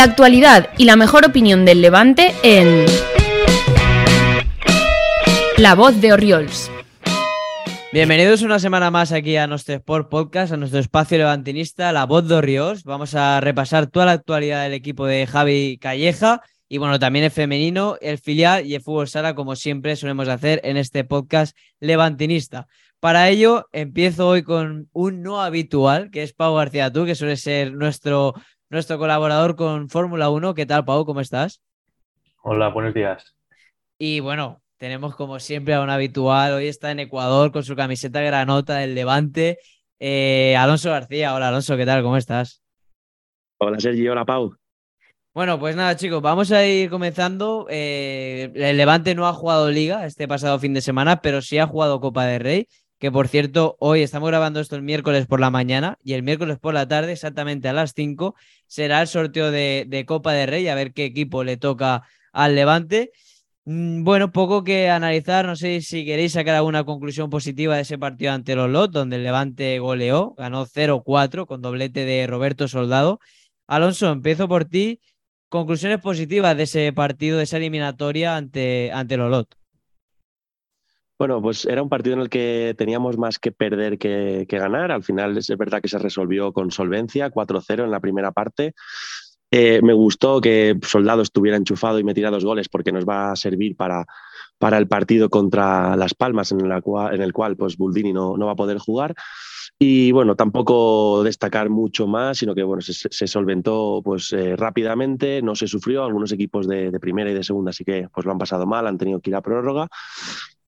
La actualidad y la mejor opinión del Levante en La Voz de Oriols. Bienvenidos una semana más aquí a nuestro Sport Podcast, a nuestro espacio levantinista, La Voz de Oriols. Vamos a repasar toda la actualidad del equipo de Javi Calleja y bueno, también el femenino, el filial y el fútbol sala, como siempre solemos hacer en este podcast levantinista. Para ello, empiezo hoy con un no habitual, que es Pau García Tú, que suele ser nuestro nuestro colaborador con Fórmula 1. ¿Qué tal, Pau? ¿Cómo estás? Hola, buenos días. Y bueno, tenemos como siempre a un habitual. Hoy está en Ecuador con su camiseta granota del Levante. Eh, Alonso García. Hola, Alonso, ¿qué tal? ¿Cómo estás? Hola, Sergio. Hola, Pau. Bueno, pues nada, chicos, vamos a ir comenzando. Eh, el Levante no ha jugado Liga este pasado fin de semana, pero sí ha jugado Copa de Rey que por cierto, hoy estamos grabando esto el miércoles por la mañana y el miércoles por la tarde, exactamente a las 5, será el sorteo de, Copa de Rey, a ver qué equipo le toca al Levante. Mm, bueno, poco que analizar, no sé si queréis sacar alguna conclusión positiva de ese partido ante los Lot, donde el Levante goleó, ganó 0-4 con doblete de Roberto Soldado. Alonso, empiezo por ti. Conclusiones positivas de ese partido, de esa eliminatoria ante, ante Lolot. Bueno, pues era un partido en el que teníamos más que perder que, ganar. Al final es verdad que se resolvió con solvencia, 4-0 en la primera parte. Eh, me gustó que Soldado estuviera enchufado y metiera dos goles porque nos va a servir para, para el partido contra Las Palmas, en, la en el cual pues, Buldini no, no va a poder jugar. Y bueno, tampoco destacar mucho más, sino que bueno, se, solventó pues, eh, rápidamente, no se sufrió. Algunos equipos de, de, primera y de segunda sí que pues, lo han pasado mal, han tenido que ir a prórroga.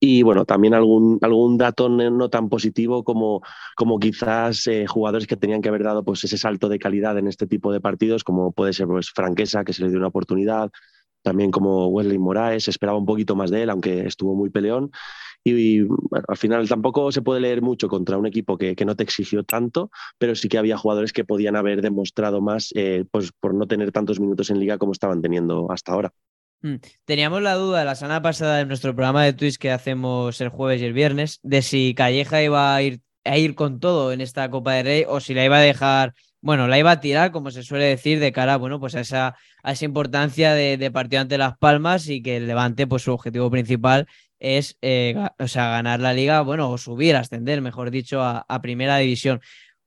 Y bueno, también algún, algún dato no tan positivo como, como quizás eh, jugadores que tenían que haber dado pues, ese salto de calidad en este tipo de partidos, como puede ser pues, Franquesa, que se le dio una oportunidad, también como Wesley Moraes, esperaba un poquito más de él, aunque estuvo muy peleón. Y, al final tampoco se puede leer mucho contra un equipo que, que, no te exigió tanto, pero sí que había jugadores que podían haber demostrado más eh, pues, por no tener tantos minutos en liga como estaban teniendo hasta ahora. Mm. Teníamos la duda la semana pasada en nuestro programa de Twitch que hacemos el jueves y el viernes de si Calleja iba a ir, a ir con todo en esta Copa de Rey o si la iba a dejar, bueno, la iba a tirar, como se suele decir, de cara bueno, pues a, esa, a esa importancia de, partido ante Las Palmas y que el Levante, pues su objetivo principal es eh, o sea, ganar la liga, bueno, o subir, ascender, mejor dicho, a, a primera división.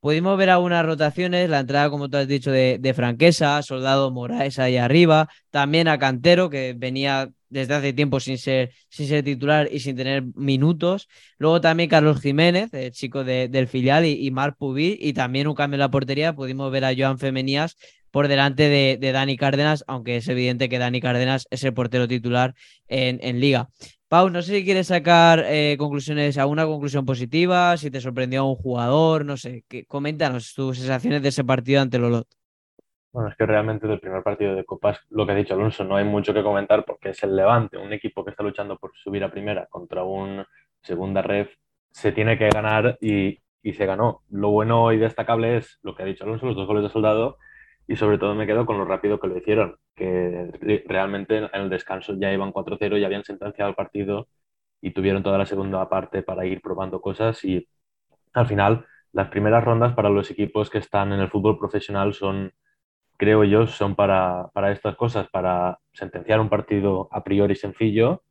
Pudimos ver algunas rotaciones, la entrada, como tú has dicho, de, Franquesa, Soldado Moraes ahí arriba, también a Cantero, que venía desde hace tiempo sin ser, sin ser titular y sin tener minutos. Luego también Carlos Jiménez, el chico del filial, y, y Marc y también un cambio en la portería. Pudimos ver a Joan Femenías por delante de, Dani Cárdenas, aunque es evidente que Dani Cárdenas es el portero titular en, Liga. Pau, no sé si quieres sacar eh, conclusiones, alguna conclusión positiva, si te sorprendió a un jugador, no sé, coméntanos tus sensaciones de ese partido ante Lolot. Bueno, es que realmente del primer partido de Copas, lo que ha dicho Alonso, no hay mucho que comentar porque es el Levante, un equipo que está luchando por subir a primera contra un segunda ref, se tiene que ganar y, y se ganó. Lo bueno y destacable es lo que ha dicho Alonso, los dos goles de soldado y sobre todo me quedo con lo rápido que lo hicieron, que realmente en el descanso ya iban 4-0, ya habían sentenciado el partido y tuvieron toda la segunda parte para ir probando cosas y al final las primeras rondas para los equipos que están en el fútbol profesional son, creo yo, son para, para estas cosas, para sentenciar un partido a priori sencillo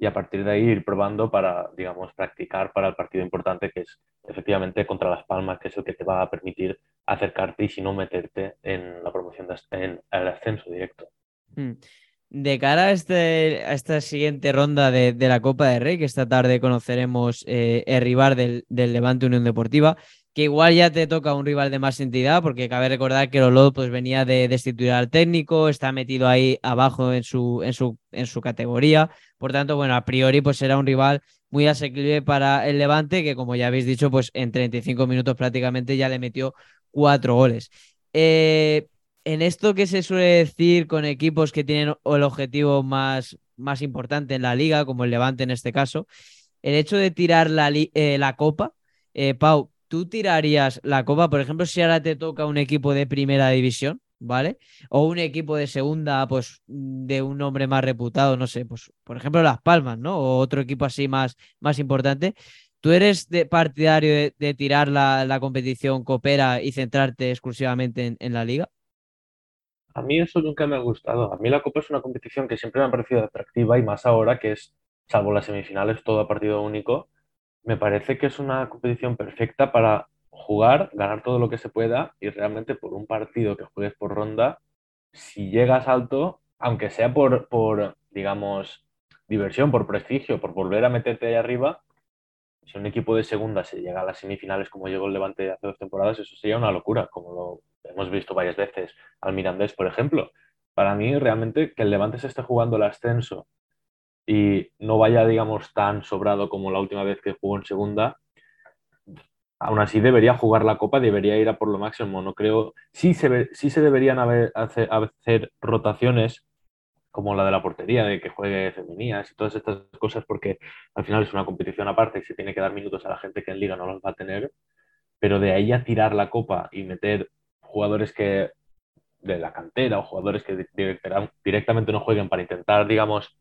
y a partir de ahí ir probando para, digamos, practicar para el partido importante que es efectivamente contra Las Palmas, que es el que te va a permitir acercarte y si no meterte en la promoción, de, en el ascenso directo. Hmm. De cara a, este, a esta siguiente ronda de, la Copa de Rey, que esta tarde conoceremos eh, el rival del, del, Levante Unión Deportiva, que igual ya te toca un rival de más entidad, porque cabe recordar que Lolo pues, venía de destituir al técnico, está metido ahí abajo en su, en su, en su categoría, por tanto, bueno, a priori pues será un rival muy asequible para el Levante, que como ya habéis dicho, pues en 35 minutos prácticamente ya le metió cuatro goles. Eh, en esto que se suele decir con equipos que tienen el objetivo más, más importante en la liga, como el Levante en este caso, el hecho de tirar la, eh, la copa, eh, Pau, ¿tú tirarías la copa, por ejemplo, si ahora te toca un equipo de primera división, ¿vale? O un equipo de segunda, pues de un nombre más reputado, no sé, pues por ejemplo Las Palmas, ¿no? O otro equipo así más, más importante. ¿Tú eres de partidario de, tirar la, competición coopera y centrarte exclusivamente en, la liga? A mí eso nunca me ha gustado. A mí la Copa es una competición que siempre me ha parecido atractiva y más ahora que es, salvo las semifinales, todo a partido único. Me parece que es una competición perfecta para jugar, ganar todo lo que se pueda y realmente por un partido que juegues por ronda, si llegas alto, aunque sea por, por digamos, diversión, por prestigio, por volver a meterte ahí arriba, si un equipo de segunda se llega a las semifinales como llegó el Levante hace dos temporadas, eso sería una locura, como lo hemos visto varias veces al Mirandés, por ejemplo. Para mí, realmente, que el Levante se esté jugando el ascenso y no vaya, digamos, tan sobrado como la última vez que jugó en segunda, aún así debería jugar la Copa, debería ir a por lo máximo. No creo, sí se, sí se deberían hacer rotaciones como la de la portería, de que juegue femeninas y todas estas cosas, porque al final es una competición aparte y se tiene que dar minutos a la gente que en liga no los va a tener, pero de ahí a tirar la copa y meter jugadores que de la cantera o jugadores que directamente no jueguen para intentar, digamos,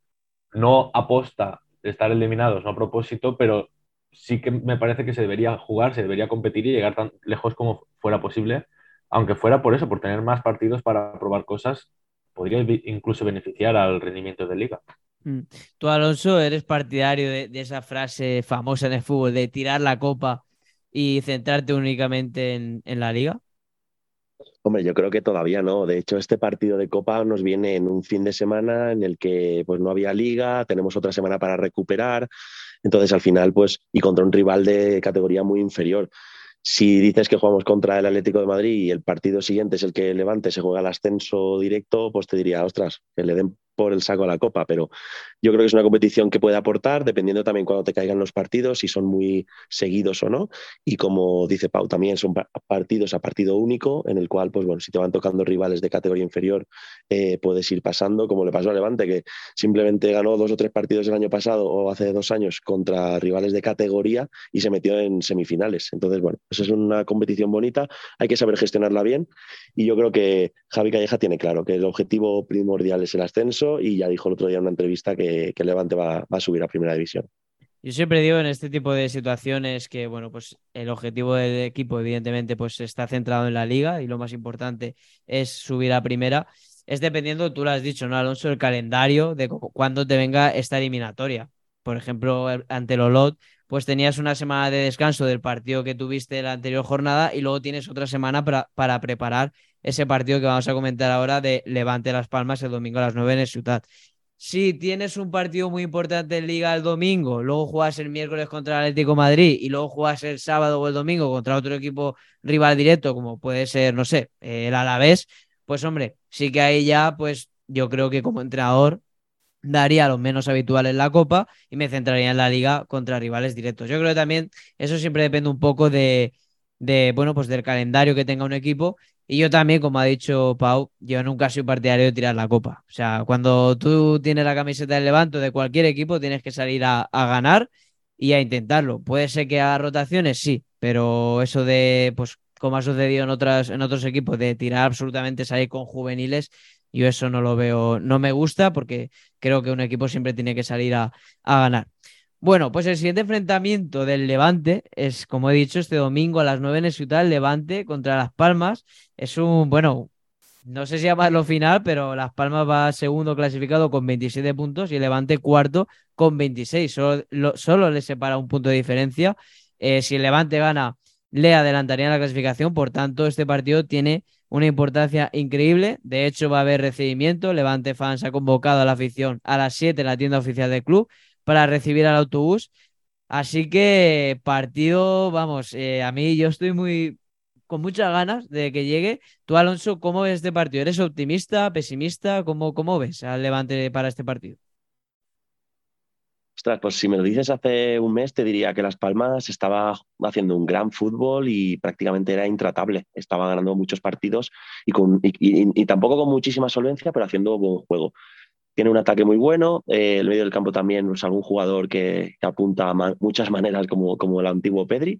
no aposta estar eliminados, no a propósito, pero sí que me parece que se debería jugar, se debería competir y llegar tan lejos como fuera posible, aunque fuera por eso, por tener más partidos para probar cosas podría incluso beneficiar al rendimiento de liga. Mm. Tú, Alonso, eres partidario de, esa frase famosa en el fútbol de tirar la copa y centrarte únicamente en, la liga? Hombre, yo creo que todavía no. De hecho, este partido de Copa nos viene en un fin de semana en el que pues, no había liga, tenemos otra semana para recuperar. Entonces, al final, pues, y contra un rival de categoría muy inferior. Si dices que jugamos contra el Atlético de Madrid y el partido siguiente es el que Levante se juega el ascenso directo, pues te diría, ostras, que le den por el saco a la copa, pero yo creo que es una competición que puede aportar, dependiendo también cuando te caigan los partidos, si son muy seguidos o no. Y como dice Pau, también son partidos a partido único, en el cual, pues bueno, si te van tocando rivales de categoría inferior, eh, puedes ir pasando, como le pasó a Levante, que simplemente ganó dos o tres partidos el año pasado o hace dos años contra rivales de categoría y se metió en semifinales. Entonces, bueno, eso es una competición bonita, hay que saber gestionarla bien. Y yo creo que Javi Calleja tiene claro que el objetivo primordial es el ascenso y ya dijo el otro día en una entrevista que, que Levante va, a subir a primera división. Yo siempre digo en este tipo de situaciones que, bueno, pues el objetivo del equipo, evidentemente, pues está centrado en la liga y lo más importante es subir a primera. Es dependiendo, tú lo has dicho, ¿no, Alonso? El calendario de cuándo te venga esta eliminatoria. Por ejemplo, ante el Olot, pues tenías una semana de descanso del partido que tuviste la anterior jornada y luego tienes otra semana para, para preparar ese partido que vamos a comentar ahora de Levante Las Palmas el domingo a las 9 en el Ciudad. Si tienes un partido muy importante en Liga el domingo, luego juegas el miércoles contra el Atlético Madrid y luego juegas el sábado o el domingo contra otro equipo rival directo, como puede ser, no sé, el Alavés, pues hombre, sí que ahí ya, pues yo creo que como entrenador daría lo menos habitual en la Copa y me centraría en la Liga contra rivales directos. Yo creo que también eso siempre depende un poco de, de bueno, pues del calendario que tenga un equipo y yo también, como ha dicho Pau, yo nunca soy partidario de tirar la copa. O sea, cuando tú tienes la camiseta del Levanto de cualquier equipo, tienes que salir a, ganar y a intentarlo. Puede ser que haga rotaciones, sí, pero eso de, pues, como ha sucedido en, otras, en otros equipos, de tirar absolutamente salir con juveniles, yo eso no lo veo, no me gusta porque creo que un equipo siempre tiene que salir a, a ganar. Bueno, pues el siguiente enfrentamiento del Levante es, como he dicho, este domingo a las 9 en el Ciudad, Levante contra Las Palmas. Es un, bueno, no sé si llamarlo final, pero Las Palmas va segundo clasificado con 27 puntos y el Levante cuarto con 26. Solo, le separa un punto de diferencia. Eh, si el Levante gana, le adelantaría en la clasificación. Por tanto, este partido tiene una importancia increíble. De hecho, va a haber recibimiento. Levante Fans ha convocado a la afición a las 7 en la tienda oficial del club para recibir al autobús. Así que partido, vamos, eh, a mí yo estoy muy con muchas ganas de que llegue. Tú, Alonso, ¿cómo ves este partido? ¿Eres optimista, pesimista? ¿Cómo, cómo ves al Levante para este partido? Ostras, pues si me lo dices hace un mes, te diría que Las Palmas estaba haciendo un gran fútbol y prácticamente era intratable. Estaba ganando muchos partidos y, con, y tampoco con muchísima solvencia, pero haciendo buen juego tiene un ataque muy bueno. Eh, el medio del campo también, es algún jugador que, apunta a muchas maneras, como, como el antiguo Pedri.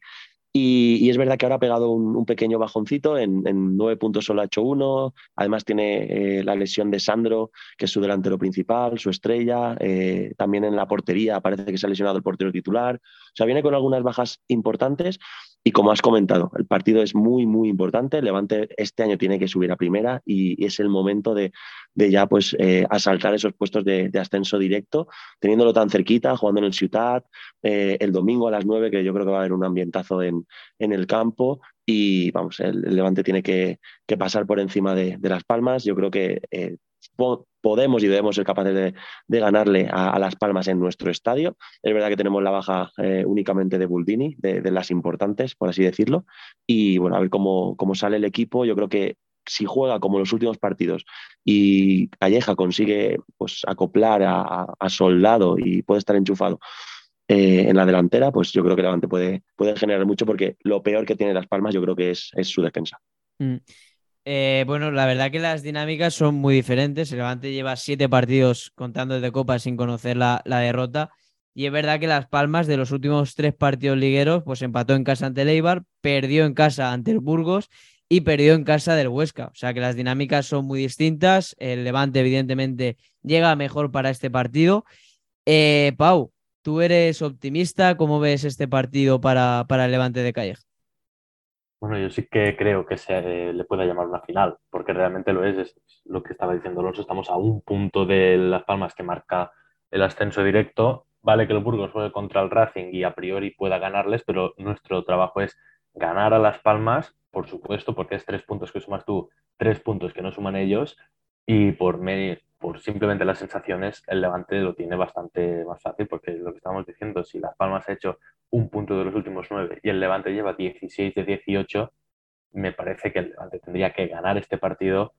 Y, es verdad que ahora ha pegado un, pequeño bajoncito, en, nueve puntos solo ha hecho uno. Además tiene eh, la lesión de Sandro, que es su delantero principal, su estrella. Eh, también en la portería parece que se ha lesionado el portero titular. O sea, viene con algunas bajas importantes. Y como has comentado, el partido es muy, muy importante. Levante este año tiene que subir a primera y es el momento de, ya pues eh, asaltar esos puestos de, ascenso directo, teniéndolo tan cerquita, jugando en el Ciutat, eh, el domingo a las 9, que yo creo que va a haber un ambientazo en, en el campo. Y vamos, el, Levante tiene que, pasar por encima de, Las Palmas. Yo creo que eh, podemos y debemos ser capaces de, ganarle a, Las Palmas en nuestro estadio. Es verdad que tenemos la baja eh, únicamente de Buldini, de, las importantes, por así decirlo. Y bueno, a ver cómo, cómo sale el equipo. Yo creo que si juega como los últimos partidos y Calleja consigue pues, acoplar a, Soldado y puede estar enchufado eh, en la delantera, pues yo creo que Levante puede, puede generar mucho porque lo peor que tiene Las Palmas yo creo que es, su defensa. Mm. Eh, bueno, la verdad que las dinámicas son muy diferentes. El Levante lleva siete partidos contando de Copa sin conocer la, derrota. Y es verdad que Las Palmas de los últimos tres partidos ligueros, pues empató en casa ante el Eibar, perdió en casa ante el Burgos y perdió en casa del Huesca. O sea que las dinámicas son muy distintas. El Levante, evidentemente, llega mejor para este partido. Eh, Pau, tú eres optimista. ¿Cómo ves este partido para, para el Levante de Calleja? Bueno, yo sí que creo que se le pueda llamar una final, porque realmente lo es, es lo que estaba diciendo Alonso, estamos a un punto de Las Palmas que marca el ascenso directo. Vale que el Burgos juegue contra el Racing y a priori pueda ganarles, pero nuestro trabajo es ganar a Las Palmas, por supuesto, porque es tres puntos que sumas tú, tres puntos que no suman ellos, y por, por simplemente las sensaciones, el Levante lo tiene bastante más fácil, porque lo que estamos diciendo, si Las Palmas ha hecho un punto de los últimos nueve y el Levante lleva 16 de 18, me parece que el Levante tendría que ganar este partido.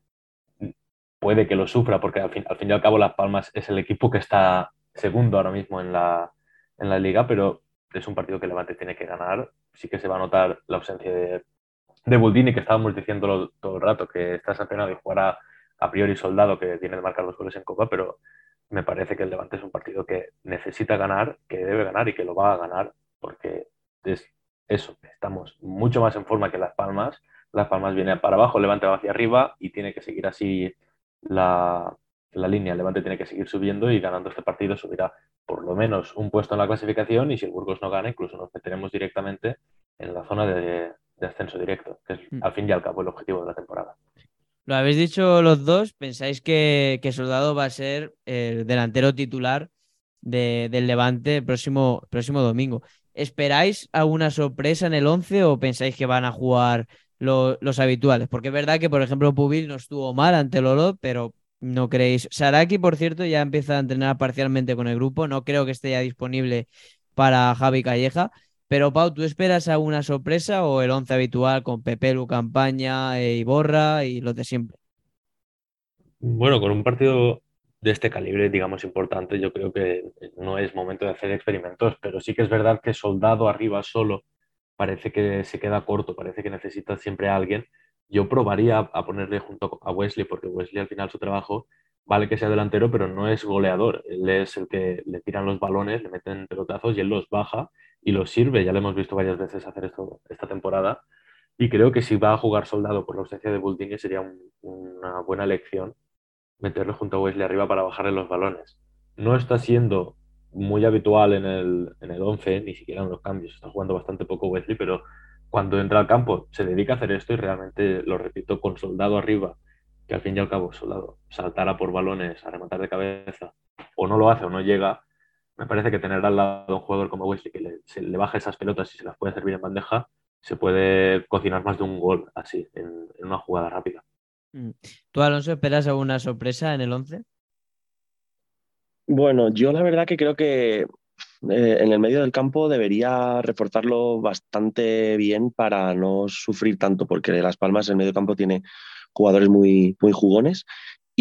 Puede que lo sufra, porque al fin, al fin y al cabo Las Palmas es el equipo que está segundo ahora mismo en la, en la liga, pero es un partido que el Levante tiene que ganar. Sí que se va a notar la ausencia de, de Buldini, que estábamos diciendo todo el rato, que está sancionado y jugará a priori soldado, que tiene de marcar dos goles en Copa, pero me parece que el Levante es un partido que necesita ganar, que debe ganar y que lo va a ganar porque es eso, estamos mucho más en forma que Las Palmas. Las Palmas viene para abajo, Levante va hacia arriba y tiene que seguir así la, la línea. Levante tiene que seguir subiendo y ganando este partido subirá por lo menos un puesto en la clasificación y si el Burgos no gana, incluso nos meteremos directamente en la zona de, ascenso directo, que es mm. al fin y al cabo el objetivo de la temporada. Lo habéis dicho los dos, pensáis que, Soldado va a ser el delantero titular del Levante el próximo, próximo domingo. ¿Esperáis alguna sorpresa en el 11 o pensáis que van a jugar los habituales? Porque es verdad que, por ejemplo, Pubil no estuvo mal ante el Olo, pero no creéis. Saraki, por cierto, ya empieza a entrenar parcialmente con el grupo. No creo que esté ya disponible para Javi Calleja. Pero Pau, ¿tú esperas alguna sorpresa o el 11 habitual con Pepe, Lu Campaña, e Iborra y los de siempre? Bueno, con un partido de este calibre, digamos, importante, yo creo que no es momento de hacer experimentos, pero sí que es verdad que soldado arriba solo parece que se queda corto, parece que necesita siempre a alguien. Yo probaría a ponerle junto a Wesley, porque Wesley al final su trabajo vale que sea delantero, pero no es goleador. Él es el que le tiran los balones, le meten pelotazos y él los baja y los sirve. Ya lo hemos visto varias veces hacer esto esta temporada. Y creo que si va a jugar soldado por la ausencia de Buldini sería una buena elección meterlo junto a Wesley arriba para bajarle los balones. No está siendo muy habitual en el, en el 11, ni siquiera en los cambios. Está jugando bastante poco Wesley, pero cuando entra al campo se dedica a hacer esto y realmente, lo repito, con soldado arriba, que al fin y al cabo soldado saltara por balones a rematar de cabeza, o no lo hace o no llega, me parece que tener al lado un jugador como Wesley que le, se le baja esas pelotas y se las puede servir en bandeja, se puede cocinar más de un gol así, en una jugada rápida. Mm. ¿Tú, Alonso, esperas alguna sorpresa en el 11? Bueno, yo la verdad que creo que eh, en el medio del campo debería reforzarlo bastante bien para no sufrir tanto, porque Las Palmas en el medio campo tiene jugadores muy, muy jugones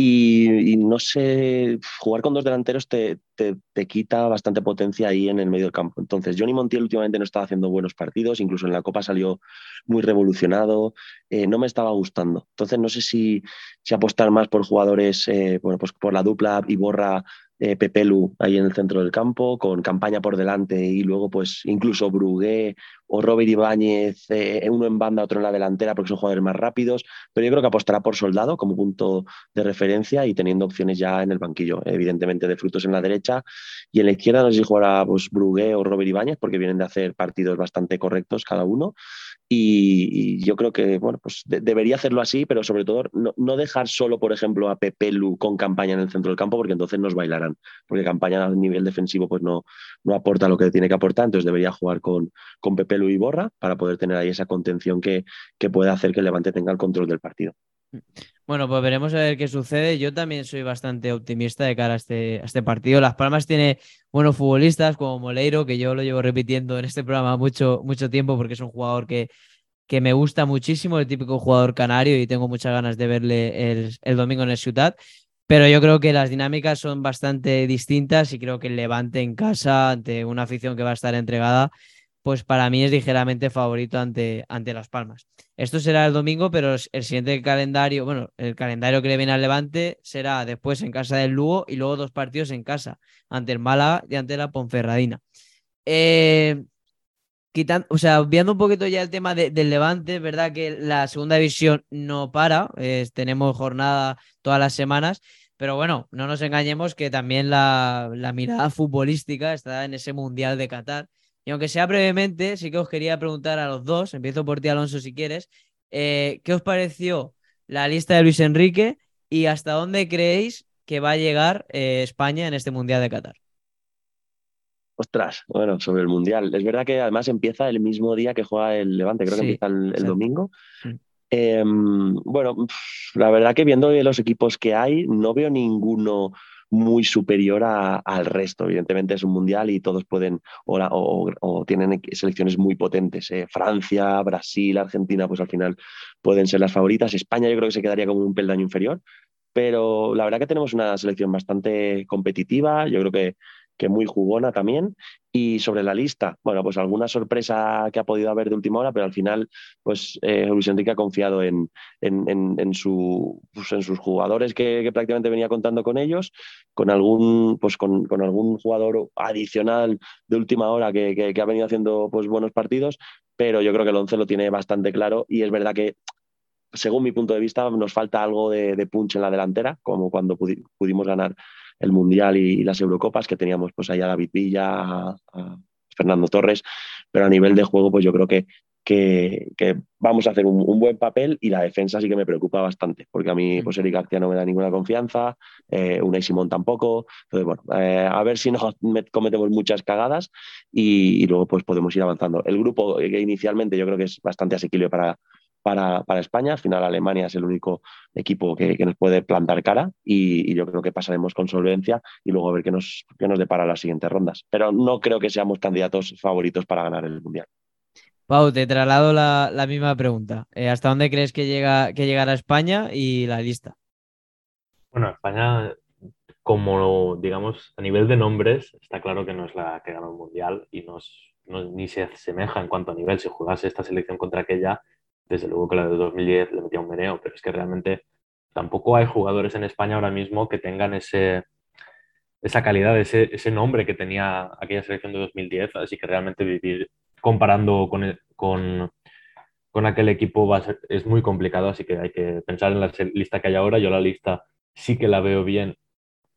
y, no sé, jugar con dos delanteros te, te, quita bastante potencia ahí en el medio del campo. Entonces, Johnny Montiel últimamente no estaba haciendo buenos partidos, incluso en la Copa salió muy revolucionado, eh, no me estaba gustando. Entonces, no sé si, si apostar más por jugadores, eh, bueno, pues por la dupla Iborra eh, Pepelu ahí en el centro del campo, con campaña por delante y luego pues incluso Brugué o Robert Ibáñez, eh, uno en banda, otro en la delantera, porque son jugadores más rápidos, pero yo creo que apostará por Soldado como punto de referencia y teniendo opciones ya en el banquillo, evidentemente de frutos en la derecha. Y en la izquierda no sé si jugará pues, Brugué o Robert Ibáñez, porque vienen de hacer partidos bastante correctos cada uno y, yo creo que bueno, pues debería hacerlo así, pero sobre todo no, dejar solo, por ejemplo, a Pepe Lu con campaña en el centro del campo, porque entonces nos bailarán, porque campaña a nivel defensivo pues no, no aporta lo que tiene que aportar, entonces debería jugar con, con Pepe Lu y Borra para poder tener ahí esa contención que, que pueda hacer que el Levante tenga el control del partido. Bueno, pues veremos a ver qué sucede. Yo también soy bastante optimista de cara a este, este partido. Las Palmas tiene buenos futbolistas como Moleiro, que yo lo llevo repitiendo en este programa mucho, mucho tiempo porque es un jugador que, que me gusta muchísimo, el típico jugador canario y tengo muchas ganas de verle el, el domingo en el Ciudad. Pero yo creo que las dinámicas son bastante distintas y creo que el Levante en casa, ante una afición que va a estar entregada, pues para mí es ligeramente favorito ante, ante Las Palmas. Esto será el domingo, pero el siguiente calendario, bueno, el calendario que le viene al Levante será después en casa del Lugo y luego dos partidos en casa, ante el Málaga y ante la Ponferradina. Eh, quitando, o sea, viendo un poquito ya el tema del Levante, verdad que la segunda división no para, tenemos jornada todas las semanas, pero bueno, no nos engañemos que también la, la mirada futbolística está en ese Mundial de Qatar y aunque sea brevemente, sí que os quería preguntar a los dos, empiezo por ti Alonso si quieres, eh, ¿qué os pareció la lista de Luis Enrique y hasta dónde creéis que va a llegar eh, España en este Mundial de Qatar? Ostras, bueno, sobre el Mundial. Es verdad que además empieza el mismo día que juega el Levante, creo que empieza el, domingo. Em, bueno, la verdad que viendo los equipos que hay, no veo ninguno muy superior al resto. Evidentemente es un mundial y todos pueden o, tienen selecciones muy potentes. ¿eh? Francia, Brasil, Argentina, pues al final pueden ser las favoritas. España yo creo que se quedaría como un peldaño inferior. Pero la verdad que tenemos una selección bastante competitiva. Yo creo que que muy jugona también. Y sobre la lista, bueno, pues alguna sorpresa que ha podido haber de última hora, pero al final, pues eh, Luis Enrique ha confiado en, en, su, pues, en sus jugadores que, prácticamente venía contando con ellos, con algún, pues con, algún jugador adicional de última hora que, ha venido haciendo pues, buenos partidos, pero yo creo que el 11 lo tiene bastante claro y es verdad que según mi punto de vista, nos falta algo de, de punch en la delantera, como cuando pudimos ganar el Mundial y, las Eurocopas, que teníamos pues allá a David Villa, a, Fernando Torres, pero a nivel de juego, pues yo creo que, que, vamos a hacer un, buen papel y la defensa sí que me preocupa bastante, porque a mí pues Eric García no me da ninguna confianza, eh, Unai Simón tampoco, entonces bueno, eh, a ver si no cometemos muchas cagadas y, y, luego pues podemos ir avanzando. El grupo que inicialmente yo creo que es bastante asequible para, para, España. Al final Alemania es el único equipo que, nos puede plantar cara y, yo creo que pasaremos con solvencia y luego a ver qué nos, qué nos depara las siguientes rondas. Pero no creo que seamos candidatos favoritos para ganar el Mundial. Pau, te traslado la, la misma pregunta. Eh, ¿Hasta dónde crees que, llega, que llegará España y la lista? Bueno, España, como digamos, a nivel de nombres, está claro que no es la que gana el Mundial y ni se asemeja en cuanto a nivel. Si jugase esta selección contra aquella, desde luego que la de 2010 le metía un meneo, pero es que realmente tampoco hay jugadores en España ahora mismo que tengan ese, esa calidad, ese, ese nombre que tenía aquella selección de 2010, así que realmente vivir comparando con, con, con aquel equipo va es muy complicado, así que hay que pensar en la lista que hay ahora. Yo la lista sí que la veo bien,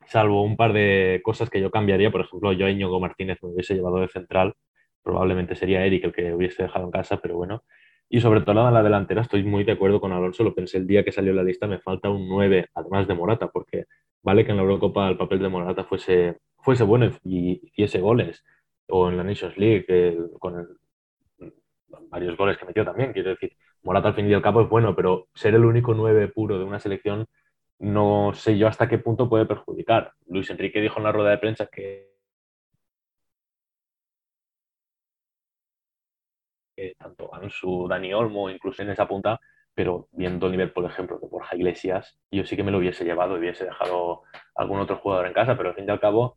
salvo un par de cosas que yo cambiaría. Por ejemplo, yo a Íñigo Martínez me hubiese llevado de central, probablemente sería Eric el que hubiese dejado en casa, pero bueno, y sobre todo en la delantera estoy muy de acuerdo con Alonso, lo pensé el día que salió la lista, me falta un 9, además de Morata, porque vale que en la Eurocopa el papel de Morata fuese, fuese bueno y hiciese goles, o en la Nations League con varios goles que metió también, quiero decir, Morata al fin y al cabo es bueno, pero ser el único 9 puro de una selección no sé yo hasta qué punto puede perjudicar. Luis Enrique dijo en la rueda de prensa que tanto Ansu, Dani Olmo, incluso en esa punta, pero viendo el nivel, por ejemplo, de Borja Iglesias, yo sí que me lo hubiese llevado, hubiese dejado algún otro jugador en casa, pero al fin y al cabo,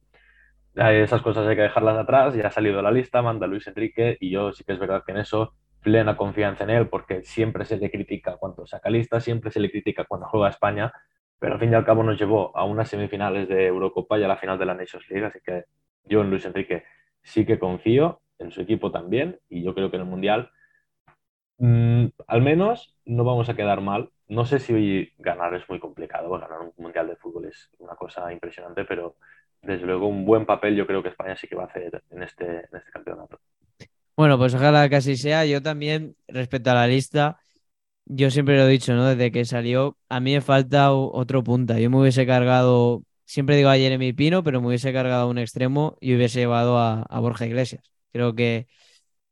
esas cosas hay que dejarlas atrás, ya ha salido la lista, manda Luis Enrique, y yo sí que es verdad que en eso plena confianza en él, porque siempre se le critica cuando saca lista, siempre se le critica cuando juega a España, pero al fin y al cabo nos llevó a unas semifinales de Eurocopa y a la final de la Nations League, así que yo en Luis Enrique sí que confío, en su equipo también, y yo creo que en el Mundial mm, al menos no vamos a quedar mal. No sé si ganar es muy complicado, ganar un Mundial de Fútbol es una cosa impresionante, pero desde luego un buen papel yo creo que España sí que va a hacer en este, en este campeonato. Bueno, pues ojalá que así sea. Yo también, respecto a la lista, yo siempre lo he dicho, ¿no? Desde que salió, a mí me falta otro punta. Yo me hubiese cargado, siempre digo a Jeremy Pino, pero me hubiese cargado a un extremo y hubiese llevado a, a Borja Iglesias. Creo que,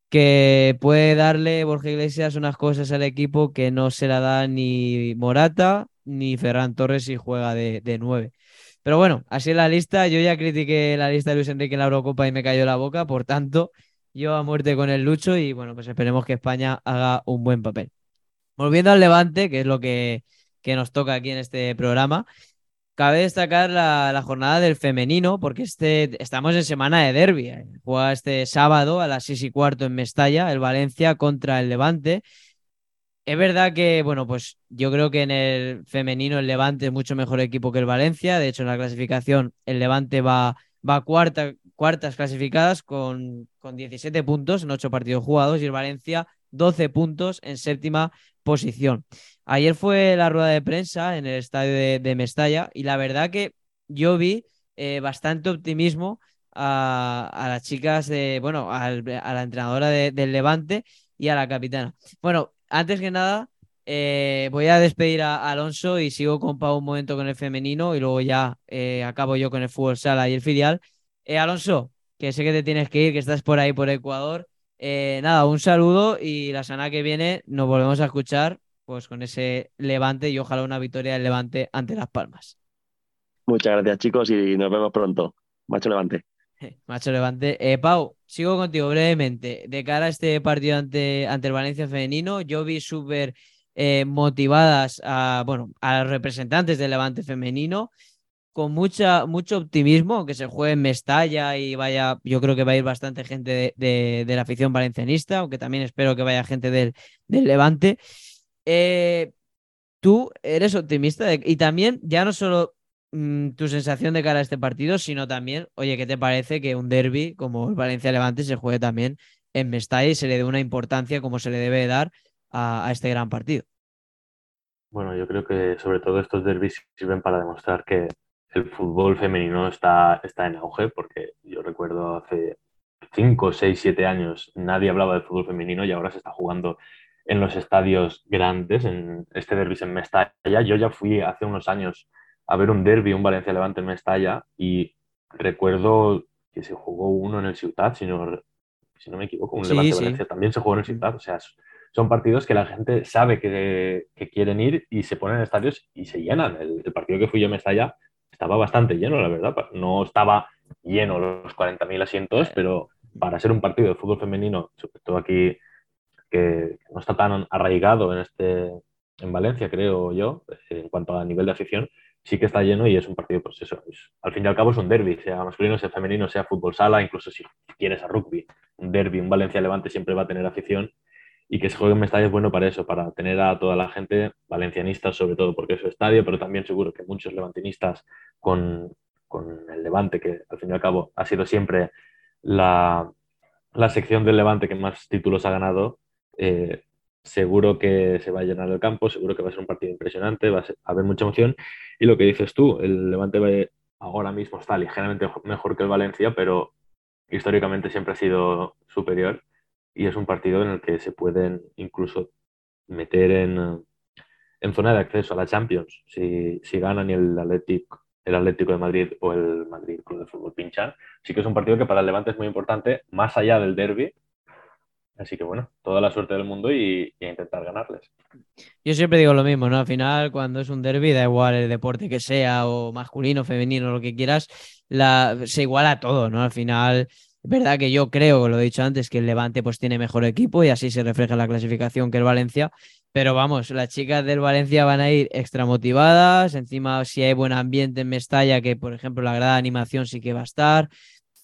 que puede darle Borja Iglesias unas cosas al equipo que no se la da ni Morata ni Ferran Torres si juega de, de 9. Pero bueno, así es la lista. Yo ya critiqué la lista de Luis Enrique en la Eurocopa y me cayó la boca, por tanto, yo a muerte con el Lucho y bueno, pues esperemos que España haga un buen papel. Volviendo al Levante, que es lo que, que nos toca aquí en este programa, cabe destacar la, jornada del femenino, porque este, estamos en semana de derby. Eh. Juega este sábado a las seis y cuarto en Mestalla, el Valencia contra el Levante. Es verdad que, bueno, pues yo creo que en el femenino el Levante es mucho mejor equipo que el Valencia. De hecho, en la clasificación el Levante va, va cuarta, cuartas clasificadas con, con 17 puntos en 8 partidos jugados y el Valencia 12 puntos en séptima posición. Ayer fue la rueda de prensa en el estadio de, Mestalla y la verdad que yo vi eh, bastante optimismo a, las chicas de, bueno, a la entrenadora del Levante y a la capitana. Bueno, antes que nada, eh, voy a despedir a, Alonso y sigo con Pau un momento con el femenino y luego ya eh, acabo yo con el fútbol sala y el filial. Alonso, que sé que te tienes que ir, que estás por ahí por Ecuador. Nada, un saludo y la semana que viene nos volvemos a escuchar pues con ese levante y ojalá una victoria del levante ante Las Palmas. Muchas gracias chicos y nos vemos pronto. Macho Levante. Macho Levante. Eh, Pau, sigo contigo brevemente. De cara a este partido ante, ante el Valencia femenino, yo vi súper eh, motivadas a, bueno, a los representantes del Levante femenino con mucha, mucho optimismo, que se juegue en Mestalla y vaya, yo creo que va a ir bastante gente de, la afición valencianista, aunque también espero que vaya gente del, del Levante. Eh, tú eres optimista y también ya no solo mm, tu sensación de cara a este partido, sino también, oye, ¿qué te parece que un derby como el Valencia-Levante se juegue también en Mestalla y se le dé una importancia como se le debe dar a, a este gran partido? Bueno, yo creo que sobre todo estos derbis sirven para demostrar que el fútbol femenino está, está en auge, porque yo recuerdo hace 5, 6, 7 años nadie hablaba del fútbol femenino y ahora se está jugando en los estadios grandes, en este derby en Mestalla. Yo ya fui hace unos años a ver un derby, un Valencia Levante en Mestalla, y recuerdo que se jugó uno en el Ciutat, si no, si no me equivoco, un Levante Valencia también se jugó en el Ciutat. O sea, son partidos que la gente sabe que, que quieren ir y se ponen en estadios y se llenan. El, el partido que fui yo en Mestalla estaba bastante lleno, la verdad. No estaba lleno los 40.000 asientos, pero para ser un partido de fútbol femenino, sobre todo aquí, que no está tan arraigado en, este, en Valencia, creo yo, en cuanto a nivel de afición, sí que está lleno y es un partido, pues eso, al fin y al cabo es un derby, sea masculino, sea femenino, sea fútbol sala, incluso si quieres a rugby, un derby, un Valencia-Levante siempre va a tener afición y que se juegue en Mestalla es bueno para eso, para tener a toda la gente, valencianistas sobre todo porque es su estadio, pero también seguro que muchos levantinistas con, el Levante, que al fin y al cabo ha sido siempre la, sección del Levante que más títulos ha ganado, eh, seguro que se va a llenar el campo, seguro que va a ser un partido impresionante, va a, haber mucha emoción. Y lo que dices tú, el Levante ahora mismo está ligeramente mejor que el Valencia, pero históricamente siempre ha sido superior y es un partido en el que se pueden incluso meter en, en zona de acceso a la Champions si, si ganan el Atlético, el Atlético de Madrid o el Madrid Club de Fútbol pinchan. Sí que es un partido que para el Levante es muy importante, más allá del derby. Así que bueno, toda la suerte del mundo y, y, intentar ganarles. Yo siempre digo lo mismo, ¿no? Al final, cuando es un derby, da igual el deporte que sea, o masculino, femenino, lo que quieras, la, se iguala todo, ¿no? Al final, es verdad que yo creo, lo he dicho antes, que el Levante pues tiene mejor equipo y así se refleja la clasificación que el Valencia. Pero vamos, las chicas del Valencia van a ir extra motivadas. Encima, si hay buen ambiente en Mestalla, que por ejemplo la grada animación sí que va a estar,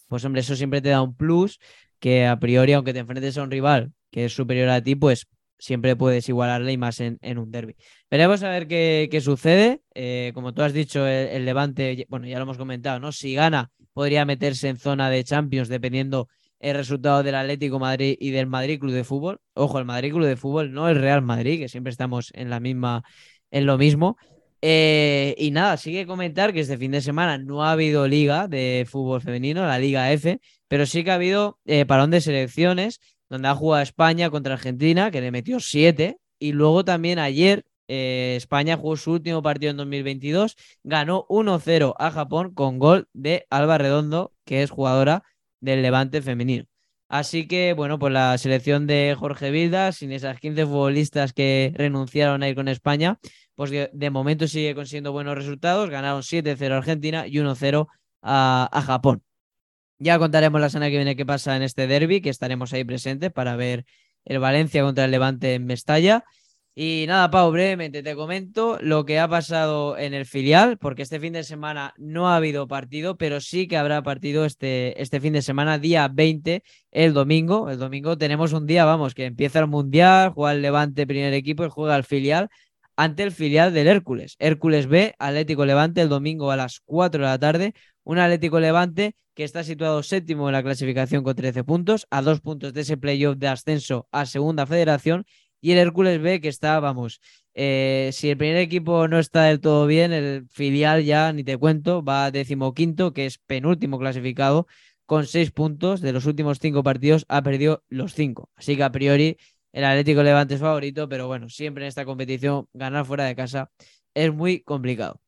pues hombre, eso siempre te da un plus que a priori, aunque te enfrentes a un rival que es superior a ti, pues siempre puedes igualarle y más en, un derby. Veremos a ver qué, qué sucede. Eh, como tú has dicho, el, Levante, bueno, ya lo hemos comentado, ¿no? Si gana, podría meterse en zona de Champions dependiendo el resultado del Atlético Madrid y del Madrid Club de Fútbol. Ojo, el Madrid Club de Fútbol, no el Real Madrid, que siempre estamos en la misma, en lo mismo. Eh, y nada, sigue comentar que este fin de semana no ha habido liga de fútbol femenino, la Liga F, pero sí que ha habido eh, parón de selecciones, donde ha jugado España contra Argentina, que le metió siete, y luego también ayer eh, España jugó su último partido en 2022, ganó 1-0 a Japón con gol de Alba Redondo, que es jugadora del Levante femenino. Así que, bueno, pues la selección de Jorge Vilda, sin esas 15 futbolistas que renunciaron a ir con España, pues de, momento sigue consiguiendo buenos resultados. Ganaron 7-0 a Argentina y 1-0 a, Japón. Ya contaremos la semana que viene qué pasa en este derby, que estaremos ahí presentes para ver el Valencia contra el Levante en Mestalla. Y nada, Pau, brevemente te comento lo que ha pasado en el filial, porque este fin de semana no ha habido partido, pero sí que habrá partido este, este fin de semana, día 20, el domingo. El domingo tenemos un día, vamos, que empieza el Mundial, juega el Levante primer equipo y juega el filial ante el filial del Hércules. Hércules B, Atlético Levante, el domingo a las 4 de la tarde. Un Atlético Levante que está situado séptimo en la clasificación con 13 puntos, a dos puntos de ese playoff de ascenso a Segunda Federación y el Hércules B, que está, vamos, eh, si el primer equipo no está del todo bien, el filial ya, ni te cuento, va decimoquinto, que es penúltimo clasificado, con seis puntos. De los últimos cinco partidos ha perdido los cinco. Así que a priori el Atlético Levante es favorito, pero bueno, siempre en esta competición ganar fuera de casa es muy complicado.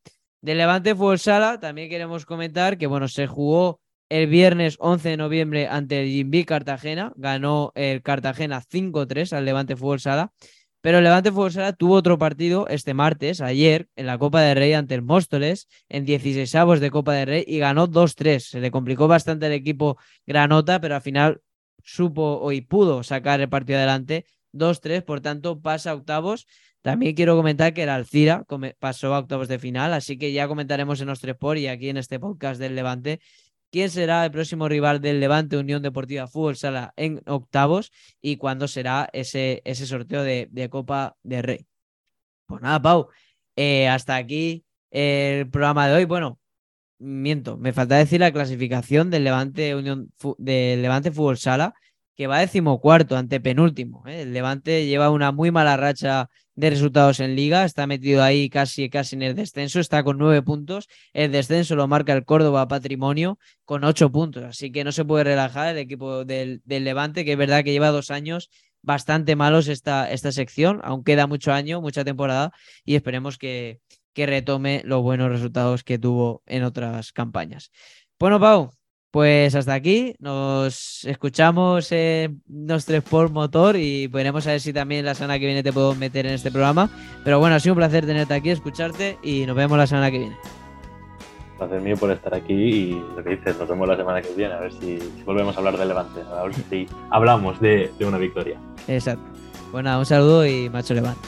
Del Levante Fútbol Sala también queremos comentar que, bueno, se jugó el viernes 11 de noviembre ante el Jimbi Cartagena. Ganó el Cartagena 5-3 al Levante Fútbol Sala. Pero Levante Fútbol Sala tuvo otro partido este martes, ayer, en la Copa de Rey ante el Móstoles, en 16 avos de Copa de Rey, y ganó 2-3. Se le complicó bastante el equipo Granota, pero al final supo y pudo sacar el partido adelante 2-3, por tanto pasa a octavos. También quiero comentar que el Alcira pasó a octavos de final, así que ya comentaremos en nuestro Sport y aquí en este podcast del Levante quién será el próximo rival del Levante Unión Deportiva Fútbol Sala en octavos y cuándo será ese, ese sorteo de, Copa de Rey. Pues nada, Pau, eh, hasta aquí el programa de hoy. Bueno, miento, me falta decir la clasificación del Levante Unión del Levante Fútbol Sala, que va decimocuarto ante penúltimo. ¿eh? El Levante lleva una muy mala racha de resultados en liga, está metido ahí casi, casi en el descenso, está con nueve puntos, el descenso lo marca el Córdoba Patrimonio con ocho puntos, así que no se puede relajar el equipo del, Levante, que es verdad que lleva dos años bastante malos esta, esta sección, aún queda mucho año, mucha temporada, y esperemos que, que retome los buenos resultados que tuvo en otras campañas. Bueno, Pau, pues hasta aquí, nos escuchamos en nuestro Sport Motor y veremos a ver si también la semana que viene te puedo meter en este programa. Pero bueno, ha sido un placer tenerte aquí, escucharte y nos vemos la semana que viene. Placer mío por estar aquí y lo que dices, nos vemos la semana que viene, a ver si, volvemos a hablar de Levante, a ver si hablamos de, de una victoria. Exacto. Bueno, un saludo y macho Levante.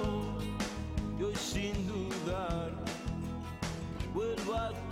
y